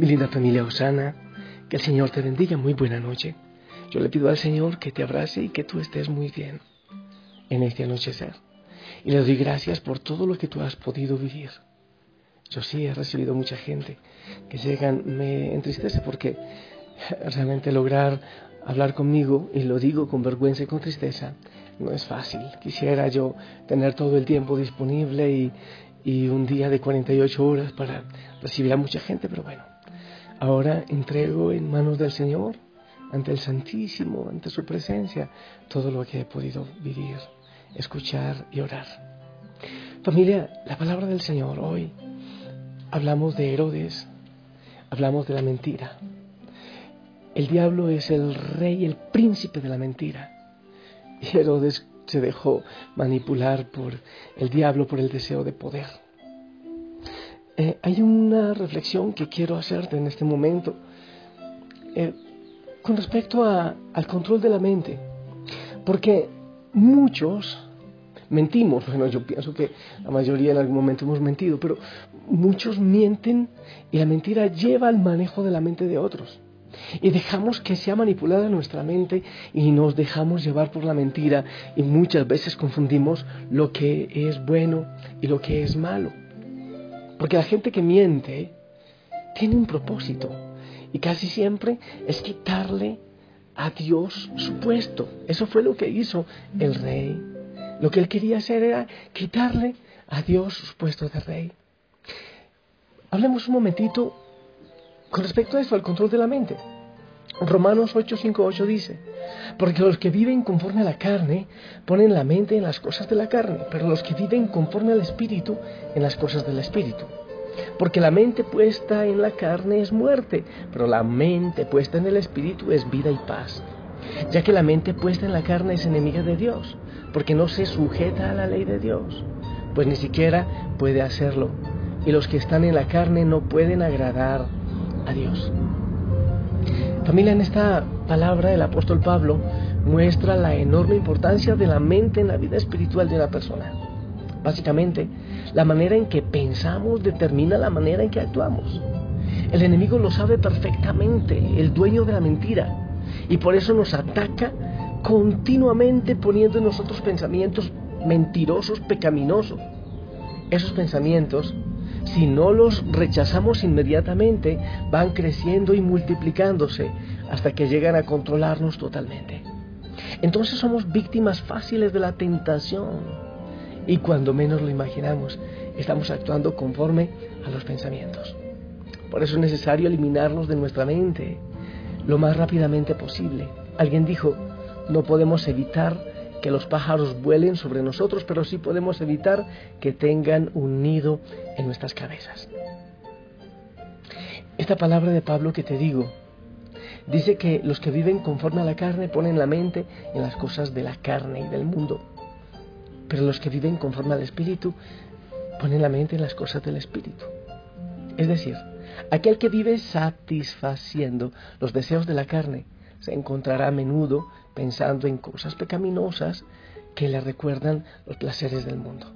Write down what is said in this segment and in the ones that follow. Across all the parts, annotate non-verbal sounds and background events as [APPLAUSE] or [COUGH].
Mi linda familia Osana, que el Señor te bendiga. Muy buena noche. Yo le pido al Señor que te abrace y que tú estés muy bien en este anochecer. Y le doy gracias por todo lo que tú has podido vivir. Yo sí he recibido mucha gente que llegan, me entristece porque realmente lograr hablar conmigo, y lo digo con vergüenza y con tristeza, no es fácil. Quisiera yo tener todo el tiempo disponible y, y un día de 48 horas para recibir a mucha gente, pero bueno, ahora entrego en manos del Señor, ante el Santísimo, ante su presencia, todo lo que he podido vivir, escuchar y orar. Familia, la palabra del Señor hoy, hablamos de Herodes, hablamos de la mentira. El diablo es el rey, el príncipe de la mentira. Y Herodes se dejó manipular por el diablo, por el deseo de poder. Eh, hay una reflexión que quiero hacerte en este momento eh, con respecto al control de la mente. Porque muchos mentimos, bueno, yo pienso que la mayoría en algún momento hemos mentido, pero muchos mienten y la mentira lleva al manejo de la mente de otros. Y dejamos que sea manipulada nuestra mente y nos dejamos llevar por la mentira y muchas veces confundimos lo que es bueno y lo que es malo. Porque la gente que miente tiene un propósito y casi siempre es quitarle a Dios su puesto. Eso fue lo que hizo el rey. Lo que él quería hacer era quitarle a Dios su puesto de rey. Hablemos un momentito con respecto a esto, al control de la mente. Romanos 8, 5, 8 dice, porque los que viven conforme a la carne ponen la mente en las cosas de la carne, pero los que viven conforme al Espíritu en las cosas del Espíritu. Porque la mente puesta en la carne es muerte, pero la mente puesta en el Espíritu es vida y paz. Ya que la mente puesta en la carne es enemiga de Dios, porque no se sujeta a la ley de Dios, pues ni siquiera puede hacerlo. Y los que están en la carne no pueden agradar a Dios. Familia, en esta palabra el apóstol Pablo muestra la enorme importancia de la mente en la vida espiritual de una persona. Básicamente, la manera en que pensamos determina la manera en que actuamos. El enemigo lo sabe perfectamente, el dueño de la mentira, y por eso nos ataca continuamente poniendo en nosotros pensamientos mentirosos, pecaminosos. Esos pensamientos si no los rechazamos inmediatamente, van creciendo y multiplicándose hasta que llegan a controlarnos totalmente. Entonces somos víctimas fáciles de la tentación y cuando menos lo imaginamos, estamos actuando conforme a los pensamientos. Por eso es necesario eliminarlos de nuestra mente lo más rápidamente posible. Alguien dijo, no podemos evitar que los pájaros vuelen sobre nosotros, pero sí podemos evitar que tengan un nido en nuestras cabezas. Esta palabra de Pablo que te digo, dice que los que viven conforme a la carne ponen la mente en las cosas de la carne y del mundo, pero los que viven conforme al Espíritu ponen la mente en las cosas del Espíritu. Es decir, aquel que vive satisfaciendo los deseos de la carne se encontrará a menudo pensando en cosas pecaminosas que le recuerdan los placeres del mundo.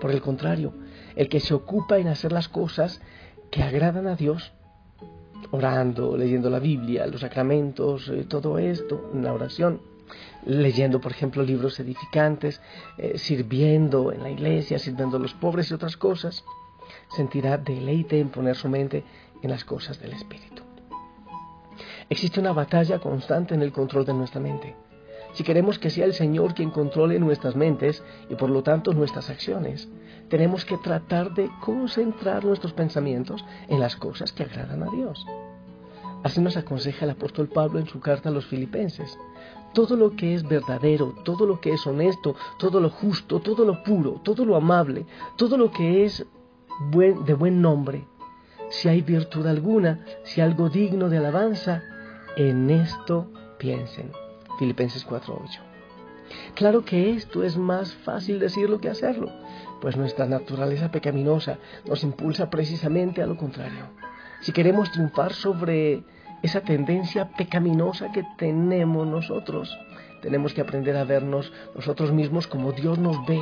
Por el contrario, el que se ocupa en hacer las cosas que agradan a Dios, orando, leyendo la Biblia, los sacramentos, eh, todo esto, la oración, leyendo, por ejemplo, libros edificantes, eh, sirviendo en la iglesia, sirviendo a los pobres y otras cosas, sentirá deleite en poner su mente en las cosas del Espíritu. Existe una batalla constante en el control de nuestra mente. Si queremos que sea el Señor quien controle nuestras mentes y por lo tanto nuestras acciones, tenemos que tratar de concentrar nuestros pensamientos en las cosas que agradan a Dios. Así nos aconseja el apóstol Pablo en su carta a los filipenses. Todo lo que es verdadero, todo lo que es honesto, todo lo justo, todo lo puro, todo lo amable, todo lo que es de buen nombre, si hay virtud alguna, si algo digno de alabanza, en esto piensen. Filipenses 4:8. Claro que esto es más fácil decirlo que hacerlo, pues nuestra naturaleza pecaminosa nos impulsa precisamente a lo contrario. Si queremos triunfar sobre esa tendencia pecaminosa que tenemos nosotros, tenemos que aprender a vernos nosotros mismos como Dios nos ve,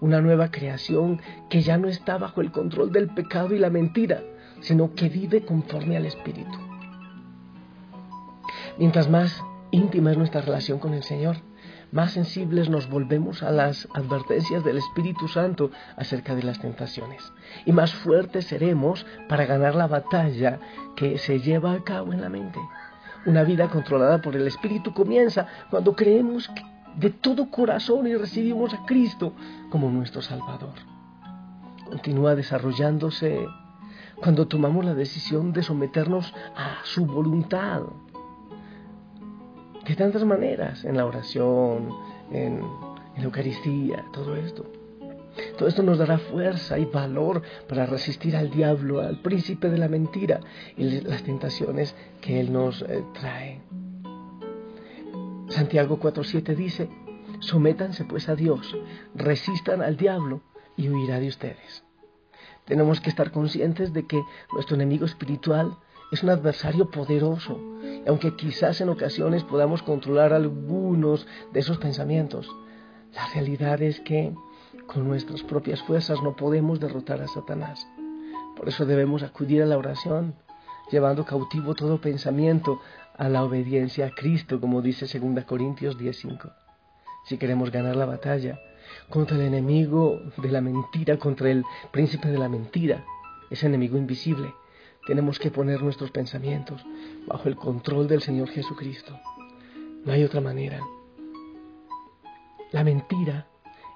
una nueva creación que ya no está bajo el control del pecado y la mentira, sino que vive conforme al Espíritu. Mientras más íntima es nuestra relación con el Señor, más sensibles nos volvemos a las advertencias del Espíritu Santo acerca de las tentaciones y más fuertes seremos para ganar la batalla que se lleva a cabo en la mente. Una vida controlada por el Espíritu comienza cuando creemos de todo corazón y recibimos a Cristo como nuestro Salvador. Continúa desarrollándose cuando tomamos la decisión de someternos a su voluntad de tantas maneras, en la oración, en, la Eucaristía, todo esto. Todo esto nos dará fuerza y valor para resistir al diablo, al príncipe de la mentira y las tentaciones que él nos eh, trae. Santiago 4.7 dice, sométanse pues a Dios, resistan al diablo y huirá de ustedes. Tenemos que estar conscientes de que nuestro enemigo espiritual es un adversario poderoso, aunque quizás en ocasiones podamos controlar algunos de esos pensamientos. La realidad es que con nuestras propias fuerzas no podemos derrotar a Satanás. Por eso debemos acudir a la oración, llevando cautivo todo pensamiento a la obediencia a Cristo, como dice 2 Corintios 10:5. Si queremos ganar la batalla contra el enemigo de la mentira, contra el príncipe de la mentira, ese enemigo invisible, tenemos que poner nuestros pensamientos bajo el control del Señor Jesucristo. No hay otra manera. La mentira,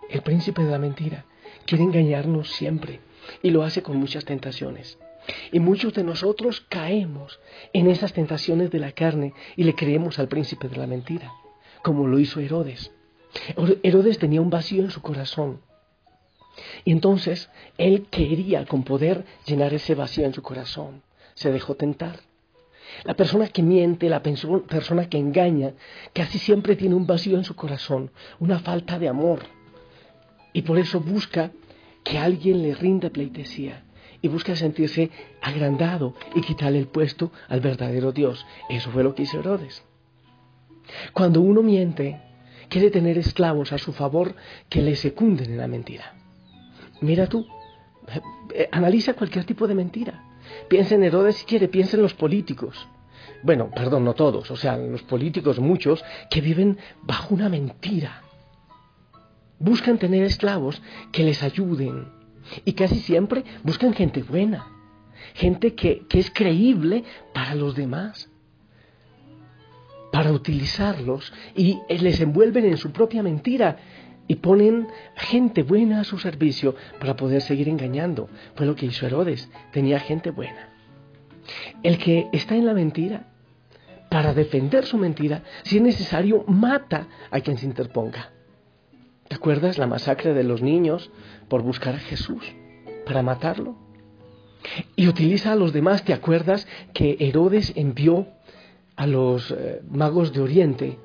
el príncipe de la mentira, quiere engañarnos siempre y lo hace con muchas tentaciones. Y muchos de nosotros caemos en esas tentaciones de la carne y le creemos al príncipe de la mentira, como lo hizo Herodes. Herodes tenía un vacío en su corazón y entonces él quería con poder llenar ese vacío en su corazón. Se dejó tentar. La persona que miente, la persona que engaña, casi siempre tiene un vacío en su corazón, una falta de amor. Y por eso busca que alguien le rinda pleitesía y busca sentirse agrandado y quitarle el puesto al verdadero Dios. Eso fue lo que hizo Herodes. Cuando uno miente, quiere tener esclavos a su favor que le secunden en la mentira. Mira tú, eh, analiza cualquier tipo de mentira. Piensa en Herodes si quiere, piensa en los políticos. Bueno, perdón, no todos, o sea, los políticos muchos que viven bajo una mentira. Buscan tener esclavos que les ayuden y casi siempre buscan gente buena, gente que, que es creíble para los demás, para utilizarlos y les envuelven en su propia mentira y ponen gente buena a su servicio para poder seguir engañando. Fue lo que hizo Herodes, tenía gente buena. El que está en la mentira, para defender su mentira, si es necesario, mata a quien se interponga. ¿Te acuerdas la masacre de los niños por buscar a Jesús, para matarlo? Y utiliza a los demás, ¿te acuerdas que Herodes envió a los eh, magos de Oriente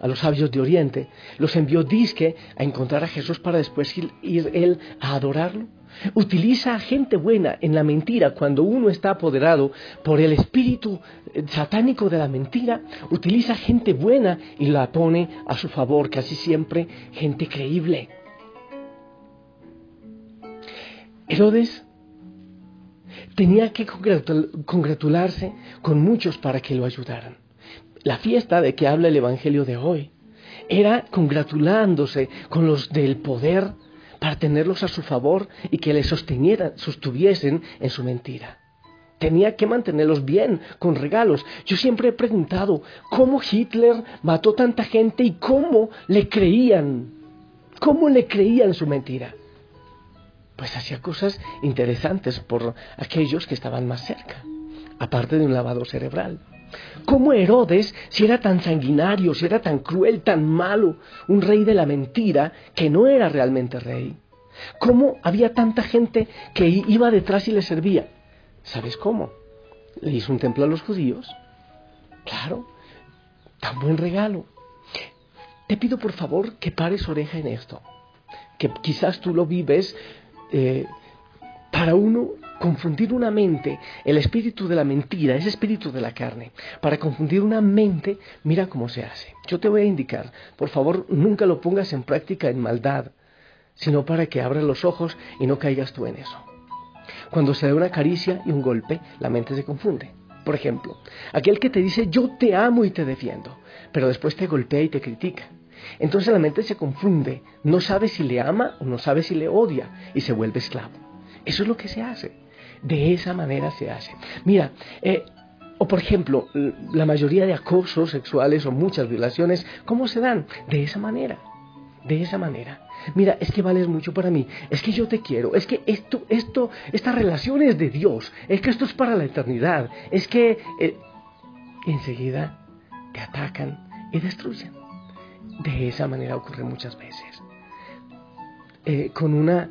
a los sabios de Oriente, los envió disque a encontrar a Jesús para después ir, él a adorarlo. Utiliza a gente buena en la mentira cuando uno está apoderado por el espíritu eh, satánico de la mentira. Utiliza gente buena y la pone a su favor, casi siempre gente creíble. Herodes tenía que congratularse con muchos para que lo ayudaran la fiesta de que habla el Evangelio de hoy era congratulándose con los del poder para tenerlos a su favor y que le sostuviesen en su mentira. Tenía que mantenerlos bien, con regalos. Yo siempre he preguntado cómo Hitler mató tanta gente y cómo le creían, cómo le creían su mentira. Pues hacía cosas interesantes por aquellos que estaban más cerca, aparte de un lavado cerebral. ¿Cómo Herodes, si era tan sanguinario, si era tan cruel, tan malo, un rey de la mentira, que no era realmente rey? ¿Cómo había tanta gente que iba detrás y le servía? ¿Sabes cómo? Le hizo un templo a los judíos. Claro, tan buen regalo. Te pido por favor que pares oreja en esto, que quizás tú lo vives eh, para uno confundir una mente, el espíritu de la mentira, ese espíritu de la carne, para confundir una mente, mira cómo se hace. Yo te voy a indicar, por favor, nunca lo pongas en práctica en maldad, sino para que abras los ojos y no caigas tú en eso. Cuando se da una caricia y un golpe, la mente se confunde. Por ejemplo, aquel que te dice yo te amo y te defiendo, pero después te golpea y te critica. Entonces la mente se confunde, no sabe si le ama o no sabe si le odia y se vuelve esclavo. Eso es lo que se hace. De esa manera se hace. Mira, eh, o por ejemplo, la mayoría de acosos sexuales o muchas violaciones, ¿cómo se dan? De esa manera. De esa manera. Mira, es que vales mucho para mí, es que yo te quiero, es que esto, esto, esta relación es de Dios, es que esto es para la eternidad, es que eh, enseguida te atacan y destruyen. De esa manera ocurre muchas veces. Eh, con una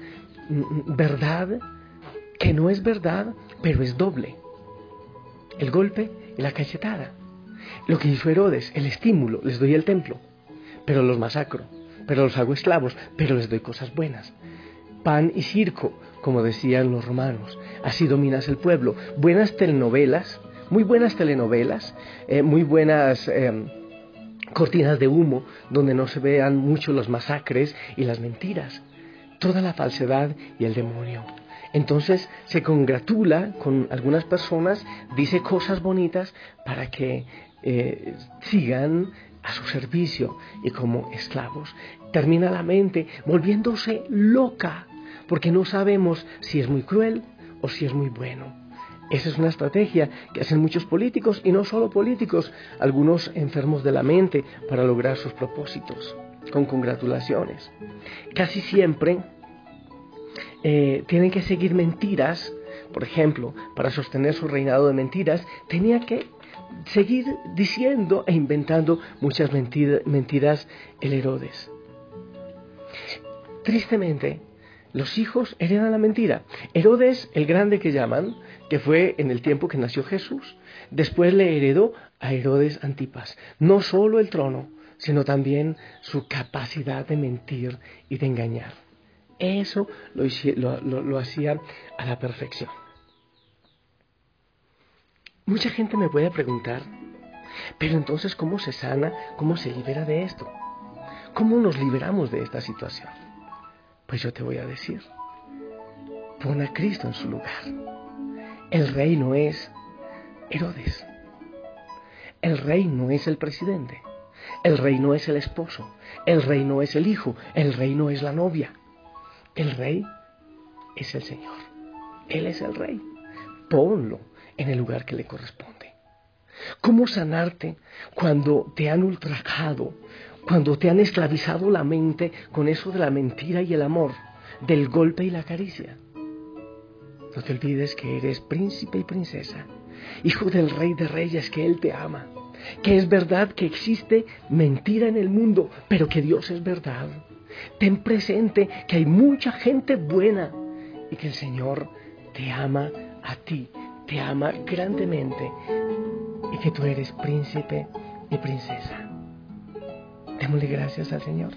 verdad que no es verdad, pero es doble. El golpe y la cachetada. Lo que hizo Herodes, el estímulo, les doy el templo, pero los masacro pero los hago esclavos, pero les doy cosas buenas. Pan y circo, como decían los romanos. Así dominas el pueblo. Buenas telenovelas, muy buenas telenovelas, eh, muy buenas em, cortinas de humo, donde no se vean mucho los masacres y las mentiras. Toda la falsedad y el demonio. Entonces se congratula con algunas personas, dice cosas bonitas para que eh, sigan a su servicio y como esclavos. Termina la mente volviéndose loca porque no sabemos si es muy cruel o si es muy bueno. Esa es una estrategia que hacen muchos políticos y no solo políticos, algunos enfermos de la mente para lograr sus propósitos, con congratulaciones. Casi siempre eh, tienen que seguir mentiras, por ejemplo, para sostener su reinado de mentiras, tenía que seguir diciendo e inventando muchas mentiras el Herodes. Tristemente, los hijos heredan la mentira. Herodes, el grande que llaman, que fue en el tiempo que nació Jesús, después le heredó a Herodes Antipas, no solo el trono, sino también su capacidad de mentir y de engañar. Eso lo hacía a la perfección. Mucha gente me puede preguntar, pero entonces ¿cómo se sana, cómo se libera de esto? ¿Cómo nos liberamos de esta situación? Pues yo te voy a decir, pon a Cristo en su lugar. El rey no es Herodes. El rey no es el presidente. El rey no es el esposo. El rey no es el hijo. El rey no es la novia. El rey es el Señor. Él es el rey. Ponlo en el lugar que le corresponde. ¿Cómo sanarte cuando te han ultrajado, cuando te han esclavizado la mente con eso de la mentira y el amor, del golpe y la caricia? No te olvides que eres príncipe y princesa, hijo del rey de reyes, que Él te ama, que es verdad que existe mentira en el mundo, pero que Dios es verdad. Ten presente que hay mucha gente buena y que el Señor te ama a ti te ama grandemente y que tú eres príncipe y princesa. Démosle gracias al Señor.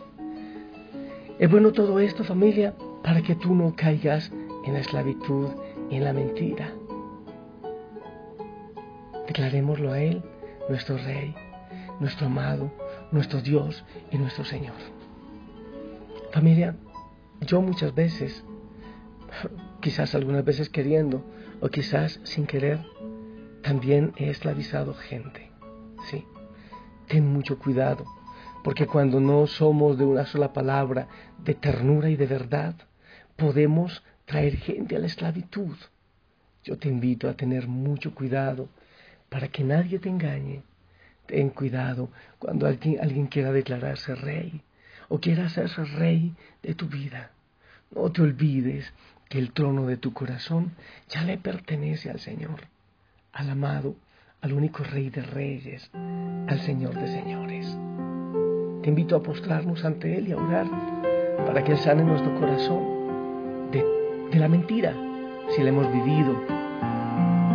Es bueno todo esto, familia, para que tú no caigas en la esclavitud y en la mentira. Declarémoslo a Él, nuestro Rey, nuestro amado, nuestro Dios y nuestro Señor. Familia, yo muchas veces, [LAUGHS] quizás algunas veces queriendo, o quizás sin querer, también he esclavizado gente. Sí, ten mucho cuidado, porque cuando no somos de una sola palabra, de ternura y de verdad, podemos traer gente a la esclavitud. Yo te invito a tener mucho cuidado para que nadie te engañe. Ten cuidado cuando alguien, alguien quiera declararse rey o quiera hacerse rey de tu vida. No te olvides que el trono de tu corazón ya le pertenece al Señor, al amado, al único Rey de Reyes, al Señor de Señores. Te invito a postrarnos ante Él y a orar para que Él sane nuestro corazón de, de la mentira, si la hemos vivido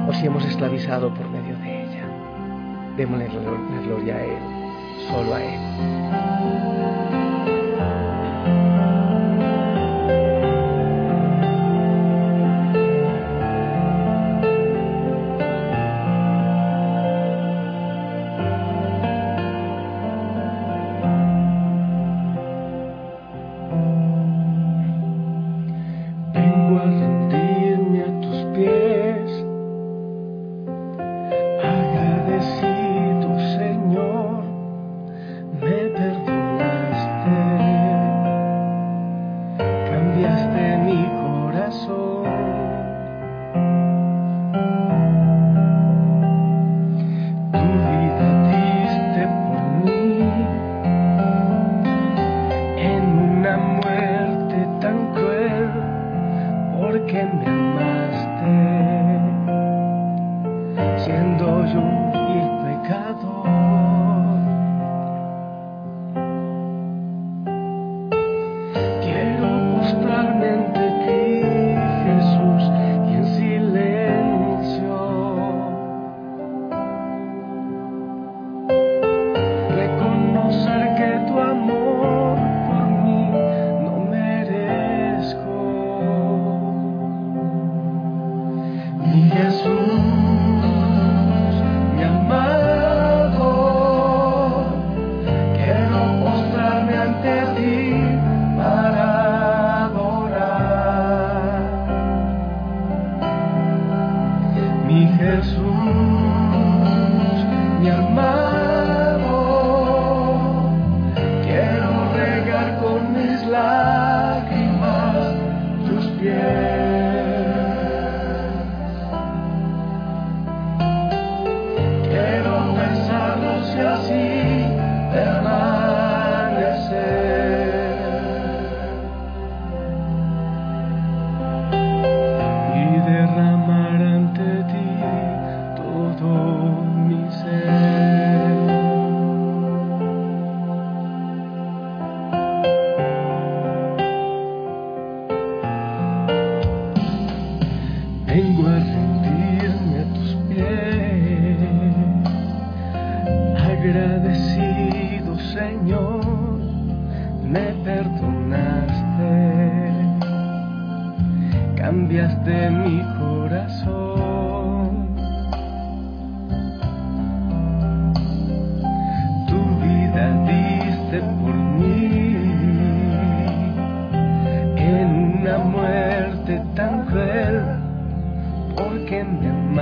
o si hemos esclavizado por medio de ella. Démosle la gloria a Él, solo a Él.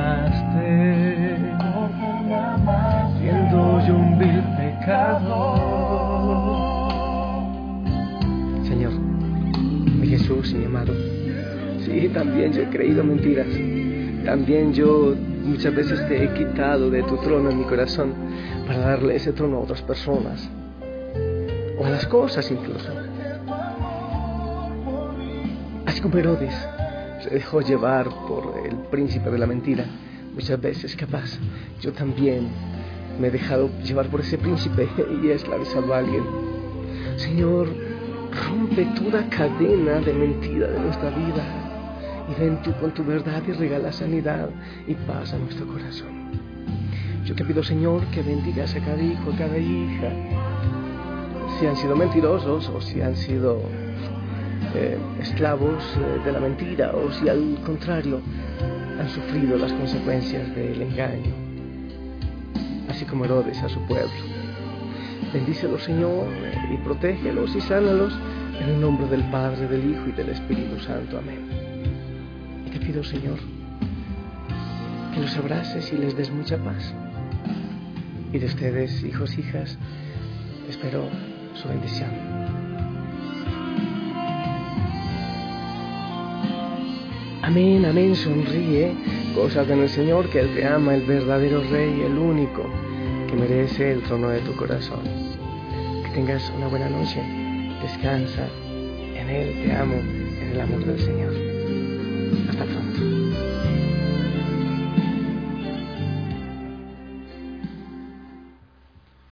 Amaste, siendo yo un vil pecador. Señor, mi Jesús, mi amado. Sí, también yo he creído mentiras. También yo muchas veces te he quitado de tu trono en mi corazón para darle ese trono a otras personas. O a las cosas incluso. Así como Herodes se dejó llevar por el príncipe de la mentira. Muchas veces capaz. Yo también me he dejado llevar por ese príncipe [LAUGHS] y he esclavizado a alguien. Señor, rompe toda cadena de mentira de nuestra vida y ven tú con tu verdad y regala sanidad y paz a nuestro corazón. Yo te pido, Señor, que bendigas a cada hijo, a cada hija, si han sido mentirosos o si han sido eh, esclavos eh, de la mentira o si al contrario han sufrido las consecuencias del engaño, así como Herodes a su pueblo. Bendícelos, Señor, y protégelos y sánalos en el nombre del Padre, del Hijo y del Espíritu Santo. Amén. Te pido, Señor, que los abraces y les des mucha paz. Y de ustedes, hijos, hijas, espero su bendición. Amén, amén, sonríe, goza con el Señor, que Él te ama, el verdadero Rey, el único que merece el trono de tu corazón. Que tengas una buena noche, descansa en Él, te amo, en el amor del Señor.